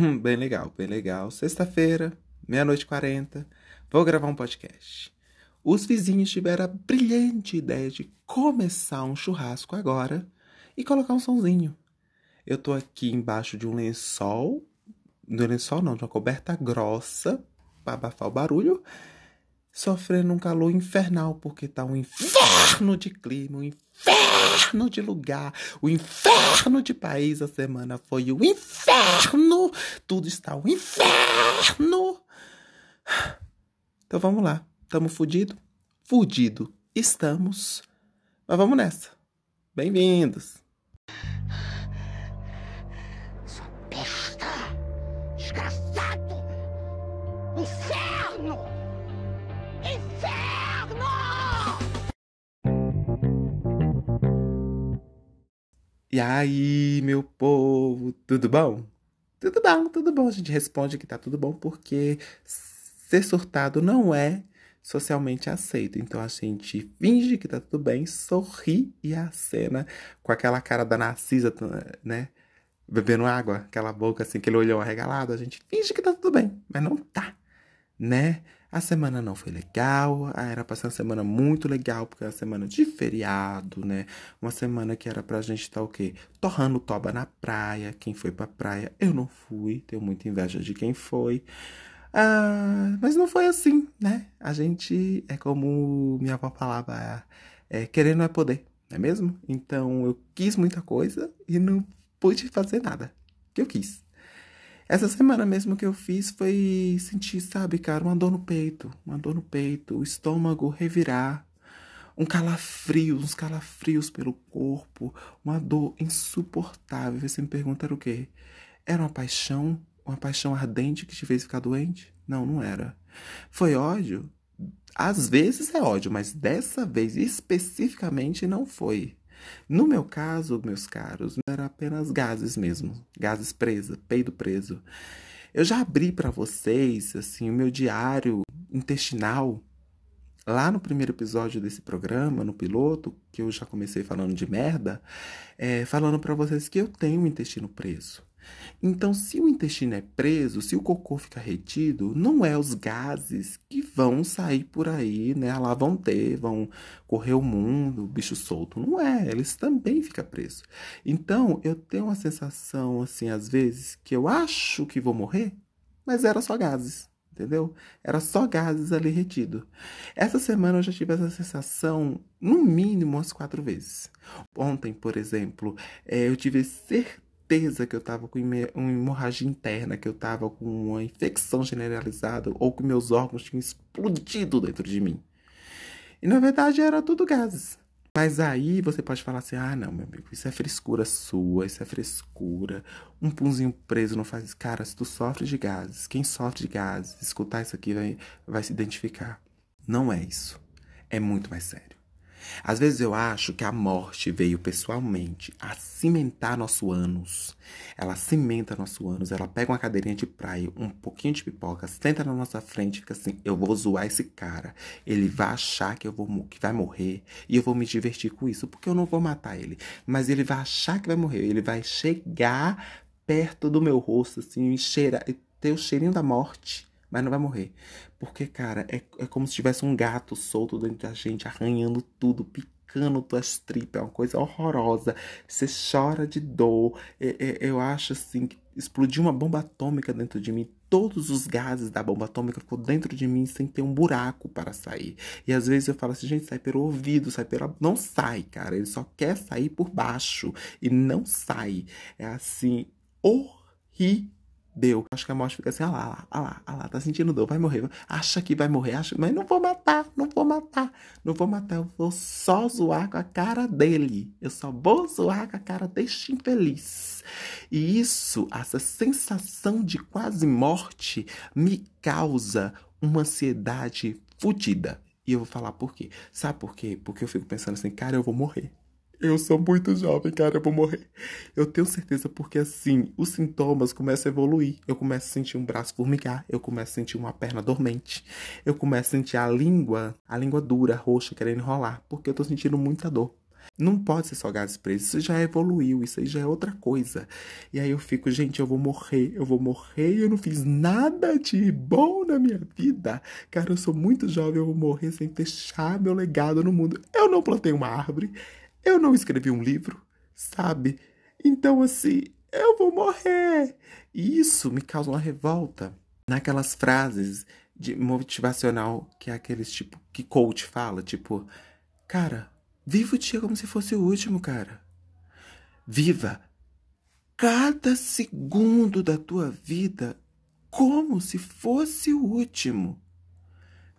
Hum, bem legal, bem legal. Sexta-feira, meia-noite quarenta, vou gravar um podcast. Os vizinhos tiveram a brilhante ideia de começar um churrasco agora e colocar um sonzinho. Eu tô aqui embaixo de um lençol, não lençol não, de uma coberta grossa para abafar o barulho, sofrendo um calor infernal porque tá um inferno de clima, um inferno de lugar, o inferno de país. A semana foi o inferno, tudo está um inferno. Então vamos lá, tamo fudido? Fudido estamos, mas vamos nessa. Bem-vindos. Sua besta! Desgraçado! Inferno! E aí, meu povo, tudo bom? Tudo bom, tudo bom. A gente responde que tá tudo bom porque ser surtado não é socialmente aceito. Então a gente finge que tá tudo bem, sorri e acena com aquela cara da Narcisa, né? Bebendo água, aquela boca assim, aquele olhão arregalado. A gente finge que tá tudo bem, mas não tá, né? A semana não foi legal, ah, era pra ser uma semana muito legal, porque era uma semana de feriado, né? Uma semana que era pra gente estar tá, o quê? Torrando toba na praia. Quem foi pra praia? Eu não fui, tenho muita inveja de quem foi. Ah, mas não foi assim, né? A gente, é como minha avó falava, é, querer não é poder, não é mesmo? Então eu quis muita coisa e não pude fazer nada que eu quis. Essa semana mesmo que eu fiz foi sentir, sabe, cara, uma dor no peito, uma dor no peito, o estômago revirar, um calafrio, uns calafrios pelo corpo, uma dor insuportável. Você me pergunta era o quê? Era uma paixão, uma paixão ardente que te fez ficar doente? Não, não era. Foi ódio? Às vezes é ódio, mas dessa vez especificamente não foi. No meu caso, meus caros, era apenas gases mesmo, gases presos, peido preso. Eu já abri para vocês assim o meu diário intestinal lá no primeiro episódio desse programa, no piloto, que eu já comecei falando de merda, é, falando para vocês que eu tenho o intestino preso. Então, se o intestino é preso, se o cocô fica retido, não é os gases que vão sair por aí, né? Lá vão ter, vão correr o mundo, bicho solto. Não é, eles também ficam presos. Então, eu tenho uma sensação, assim, às vezes, que eu acho que vou morrer, mas era só gases entendeu? Era só gases ali retido. Essa semana eu já tive essa sensação, no mínimo, umas quatro vezes. Ontem, por exemplo, eh, eu tive certeza certeza que eu estava com uma hemorragia interna, que eu estava com uma infecção generalizada ou que meus órgãos tinham explodido dentro de mim. E na verdade era tudo gases. Mas aí você pode falar assim: ah, não, meu amigo, isso é frescura sua, isso é frescura. Um punzinho preso não faz. Cara, se tu sofre de gases, quem sofre de gases, escutar isso aqui vai, vai se identificar. Não é isso. É muito mais sério. Às vezes eu acho que a morte veio pessoalmente a cimentar nosso ânus. Ela cimenta nosso ânus, ela pega uma cadeirinha de praia, um pouquinho de pipoca, senta na nossa frente e fica assim: eu vou zoar esse cara. Ele vai achar que eu vou que vai morrer e eu vou me divertir com isso, porque eu não vou matar ele. Mas ele vai achar que vai morrer, ele vai chegar perto do meu rosto, assim, e cheirar, ter o cheirinho da morte mas não vai morrer. Porque, cara, é, é como se tivesse um gato solto dentro da gente, arranhando tudo, picando tuas tripas. É uma coisa horrorosa. Você chora de dor. É, é, eu acho assim que explodiu uma bomba atômica dentro de mim. Todos os gases da bomba atômica ficou dentro de mim sem ter um buraco para sair. E às vezes eu falo assim, gente, sai pelo ouvido, sai pela. Não sai, cara. Ele só quer sair por baixo. E não sai. É assim, horrível deu. Acho que a morte fica assim, ah lá, ah lá, ah lá, tá sentindo dor, vai morrer. Acha que vai morrer, acha, mas não vou matar, não vou matar, não vou matar, eu vou só zoar com a cara dele. Eu só vou zoar com a cara deste infeliz. E isso, essa sensação de quase morte, me causa uma ansiedade fodida. E eu vou falar por quê. Sabe por quê? Porque eu fico pensando assim, cara, eu vou morrer. Eu sou muito jovem, cara, eu vou morrer. Eu tenho certeza porque assim, os sintomas começam a evoluir. Eu começo a sentir um braço formigar, eu começo a sentir uma perna dormente, eu começo a sentir a língua, a língua dura, roxa, querendo enrolar, porque eu tô sentindo muita dor. Não pode ser só gases presos, isso já evoluiu, isso aí já é outra coisa. E aí eu fico, gente, eu vou morrer, eu vou morrer, eu não fiz nada de bom na minha vida. Cara, eu sou muito jovem, eu vou morrer sem deixar meu legado no mundo. Eu não plantei uma árvore, eu não escrevi um livro, sabe? Então, assim, eu vou morrer. E isso me causa uma revolta naquelas frases de motivacional que é aqueles tipo que coach fala, tipo, cara, viva o dia como se fosse o último, cara. Viva cada segundo da tua vida como se fosse o último.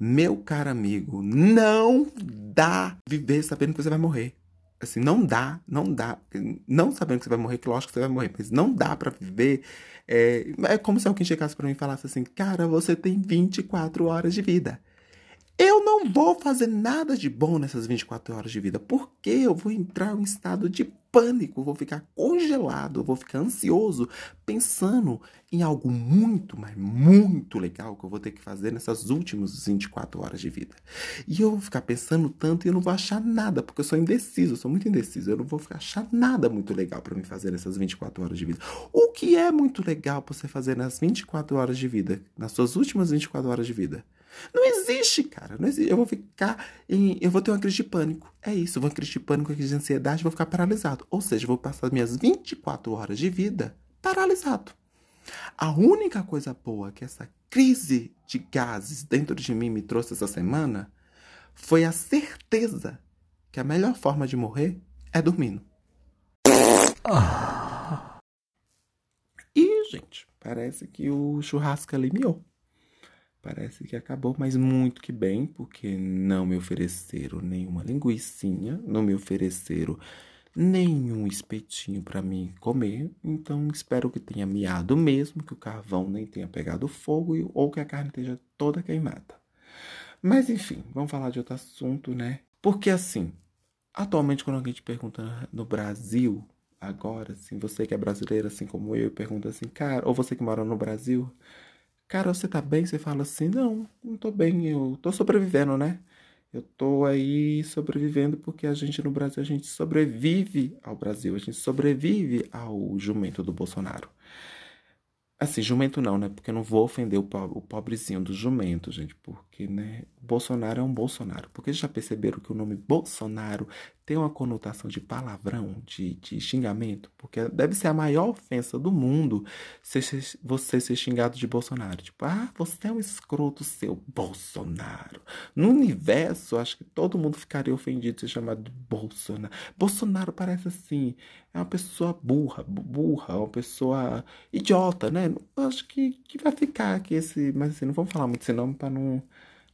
Meu caro amigo, não dá viver sabendo que você vai morrer. Assim, não dá, não dá. Não sabendo que você vai morrer, que lógico que você vai morrer, mas não dá para viver. É, é como se alguém chegasse para mim e falasse assim: Cara, você tem 24 horas de vida. Eu não vou fazer nada de bom nessas 24 horas de vida, porque eu vou entrar em estado de pânico, vou ficar congelado, vou ficar ansioso, pensando em algo muito, mas muito legal que eu vou ter que fazer nessas últimas 24 horas de vida. E eu vou ficar pensando tanto e eu não vou achar nada, porque eu sou indeciso, eu sou muito indeciso, eu não vou achar nada muito legal para me fazer nessas 24 horas de vida. O que é muito legal para você fazer nas 24 horas de vida, nas suas últimas 24 horas de vida? Não existe, cara. Não existe. Eu vou ficar em. Eu vou ter uma crise de pânico. É isso. Eu vou ter uma crise de pânico, uma crise de ansiedade, vou ficar paralisado. Ou seja, vou passar minhas 24 horas de vida paralisado. A única coisa boa que essa crise de gases dentro de mim me trouxe essa semana foi a certeza que a melhor forma de morrer é dormindo. E, gente, parece que o churrasco ali miou. Parece que acabou, mas muito que bem, porque não me ofereceram nenhuma linguiçinha, não me ofereceram nenhum espetinho para mim comer. Então espero que tenha miado mesmo, que o carvão nem tenha pegado fogo ou que a carne esteja toda queimada. Mas enfim, vamos falar de outro assunto, né? Porque assim, atualmente quando alguém te pergunta no Brasil, agora, assim, você que é brasileiro, assim como eu, pergunta assim, cara, ou você que mora no Brasil, Cara, você tá bem? Você fala assim: não, não tô bem, eu tô sobrevivendo, né? Eu tô aí sobrevivendo porque a gente no Brasil, a gente sobrevive ao Brasil, a gente sobrevive ao jumento do Bolsonaro. Assim, jumento não, né? Porque eu não vou ofender o, pobre, o pobrezinho do jumento, gente. Porque, né? Bolsonaro é um Bolsonaro. Porque já perceberam que o nome Bolsonaro tem uma conotação de palavrão, de, de xingamento? Porque deve ser a maior ofensa do mundo você ser xingado de Bolsonaro. Tipo, ah, você é um escroto seu, Bolsonaro. No universo, acho que todo mundo ficaria ofendido de ser chamado de Bolsonaro. Bolsonaro parece assim é uma pessoa burra, burra, uma pessoa idiota, né? Acho que, que vai ficar aqui esse. Mas assim, não vamos falar muito esse nome para não,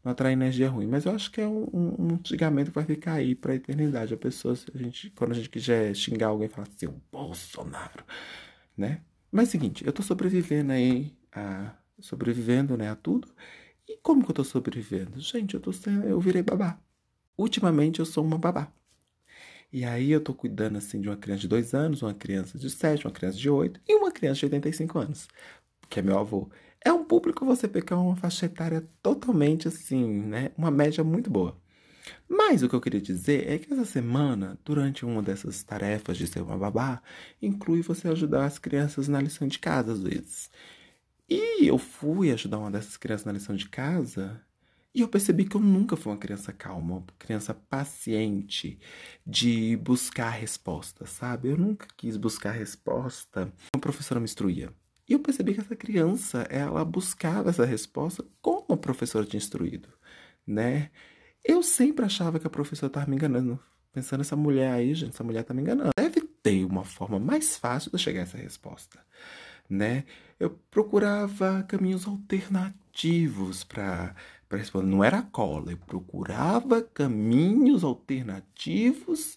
não atrair energia ruim. Mas eu acho que é um, um, xingamento que vai ficar aí pra eternidade. A pessoa, a gente, quando a gente quiser xingar alguém, fala assim, Bolsonaro, né? Mas é o seguinte, eu tô sobrevivendo aí, a, sobrevivendo, né, a tudo. E como que eu tô sobrevivendo? Gente, eu tô sendo, eu virei babá. Ultimamente eu sou uma babá. E aí eu tô cuidando assim de uma criança de 2 anos, uma criança de 7, uma criança de 8 e uma criança de 85 anos, que é meu avô. É um público você pegar uma faixa etária totalmente assim, né? Uma média muito boa. Mas o que eu queria dizer é que essa semana, durante uma dessas tarefas de ser uma babá, inclui você ajudar as crianças na lição de casa às vezes. E eu fui ajudar uma dessas crianças na lição de casa e eu percebi que eu nunca fui uma criança calma, uma criança paciente de buscar resposta, sabe? Eu nunca quis buscar resposta. Uma professora me instruía. E eu percebi que essa criança, ela buscava essa resposta como a professora tinha instruído, né? Eu sempre achava que a professora estava me enganando. Pensando essa mulher aí, gente, essa mulher tá me enganando. Deve ter uma forma mais fácil de chegar a essa resposta, né? Eu procurava caminhos alternativos para responder. Não era cola, eu procurava caminhos alternativos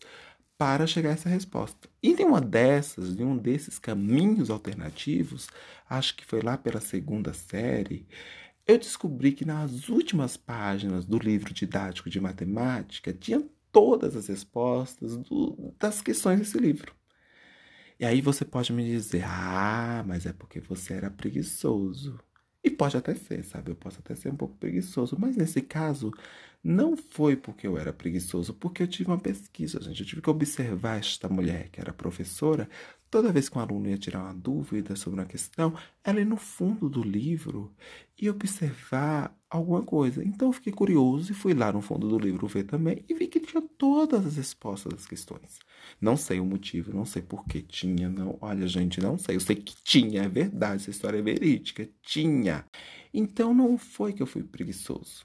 para chegar a essa resposta. E em uma dessas, em um desses caminhos alternativos, acho que foi lá pela segunda série, eu descobri que nas últimas páginas do livro didático de matemática tinha todas as respostas do, das questões desse livro. E aí você pode me dizer: ah, mas é porque você era preguiçoso. E pode até ser, sabe? Eu posso até ser um pouco preguiçoso, mas nesse caso não foi porque eu era preguiçoso, porque eu tive uma pesquisa, gente. Eu tive que observar esta mulher que era professora. Toda vez que um aluno ia tirar uma dúvida sobre uma questão, ela ia no fundo do livro e observar alguma coisa. Então eu fiquei curioso e fui lá no fundo do livro ver também e vi que tinha todas as respostas das questões. Não sei o motivo, não sei por que tinha, não. Olha, gente, não sei. Eu sei que tinha, é verdade, essa história é verídica, tinha. Então não foi que eu fui preguiçoso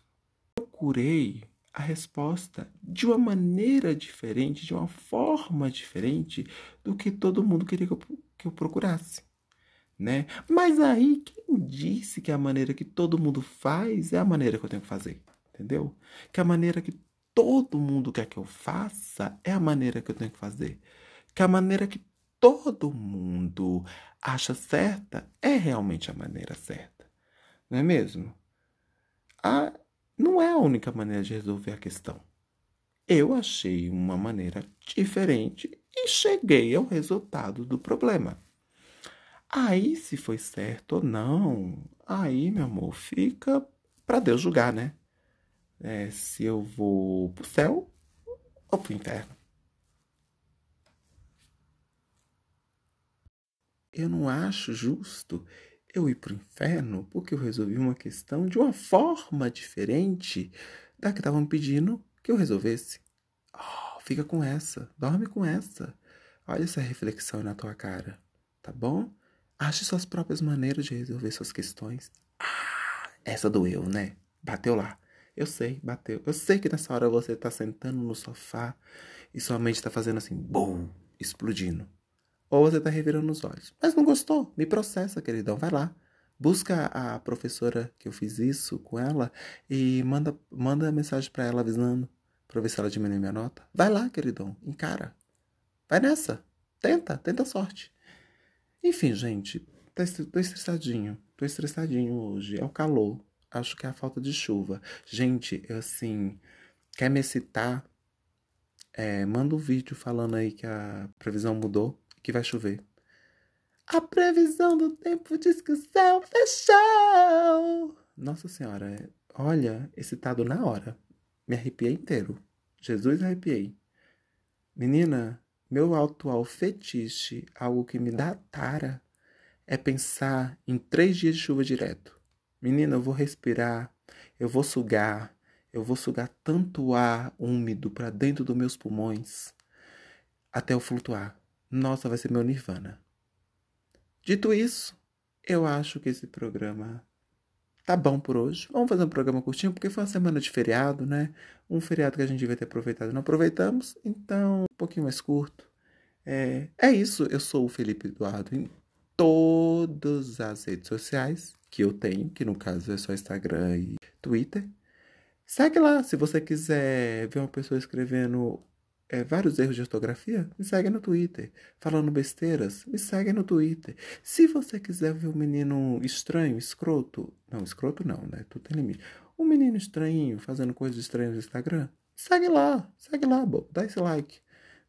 procurei a resposta de uma maneira diferente, de uma forma diferente do que todo mundo queria que eu, que eu procurasse. Né? Mas aí, quem disse que a maneira que todo mundo faz é a maneira que eu tenho que fazer? Entendeu? Que a maneira que todo mundo quer que eu faça é a maneira que eu tenho que fazer. Que a maneira que todo mundo acha certa é realmente a maneira certa. Não é mesmo? A, não é a única maneira de resolver a questão. Eu achei uma maneira diferente e cheguei ao resultado do problema. Aí, se foi certo ou não, aí, meu amor, fica para Deus julgar, né? É, se eu vou pro céu ou pro inferno. Eu não acho justo eu ir para o inferno porque eu resolvi uma questão de uma forma diferente da que estavam pedindo que eu resolvesse. Oh, fica com essa, dorme com essa. Olha essa reflexão na tua cara, tá bom? Ache suas próprias maneiras de resolver suas questões. Ah, essa doeu, né? Bateu lá. Eu sei, bateu. Eu sei que nessa hora você tá sentando no sofá e sua mente tá fazendo assim, bum, explodindo ou você está revirando os olhos. Mas não gostou? Me processa, queridão. Vai lá. Busca a professora que eu fiz isso com ela e manda, manda mensagem para ela avisando para ver se ela diminui minha nota. Vai lá, queridão. Encara. Vai nessa. Tenta, tenta a sorte. Enfim, gente, tô estressadinho. Tô estressadinho hoje. É o calor. Acho que é a falta de chuva. Gente, eu assim. Quer me excitar? É, manda um vídeo falando aí que a previsão mudou que vai chover. A previsão do tempo diz que o céu fechou. Nossa Senhora, olha, excitado na hora. Me arrepiei inteiro. Jesus arrepiei. Menina, meu atual fetiche, algo que me dá tara, é pensar em três dias de chuva direto. Menina, eu vou respirar, eu vou sugar, eu vou sugar tanto ar úmido para dentro dos meus pulmões até eu flutuar. Nossa, vai ser meu nirvana. Dito isso, eu acho que esse programa tá bom por hoje. Vamos fazer um programa curtinho, porque foi uma semana de feriado, né? Um feriado que a gente devia ter aproveitado não aproveitamos, então um pouquinho mais curto. É, é isso, eu sou o Felipe Eduardo em todas as redes sociais que eu tenho, que no caso é só Instagram e Twitter. Segue lá, se você quiser ver uma pessoa escrevendo é, vários erros de ortografia, me segue no Twitter. Falando besteiras, me segue no Twitter. Se você quiser ver um menino estranho, escroto, não, escroto não, né? Tudo tem limite. Um menino estranho fazendo coisas estranhas no Instagram, segue lá, segue lá, bo, dá esse like,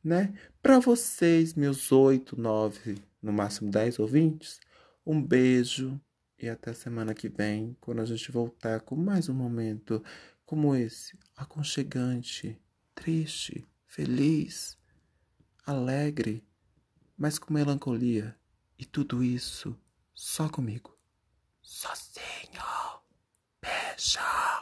né? Para vocês, meus oito, nove, no máximo dez ouvintes, um beijo e até semana que vem, quando a gente voltar com mais um momento como esse, aconchegante, triste feliz, alegre, mas com melancolia. E tudo isso só comigo. Sozinho. Beijo.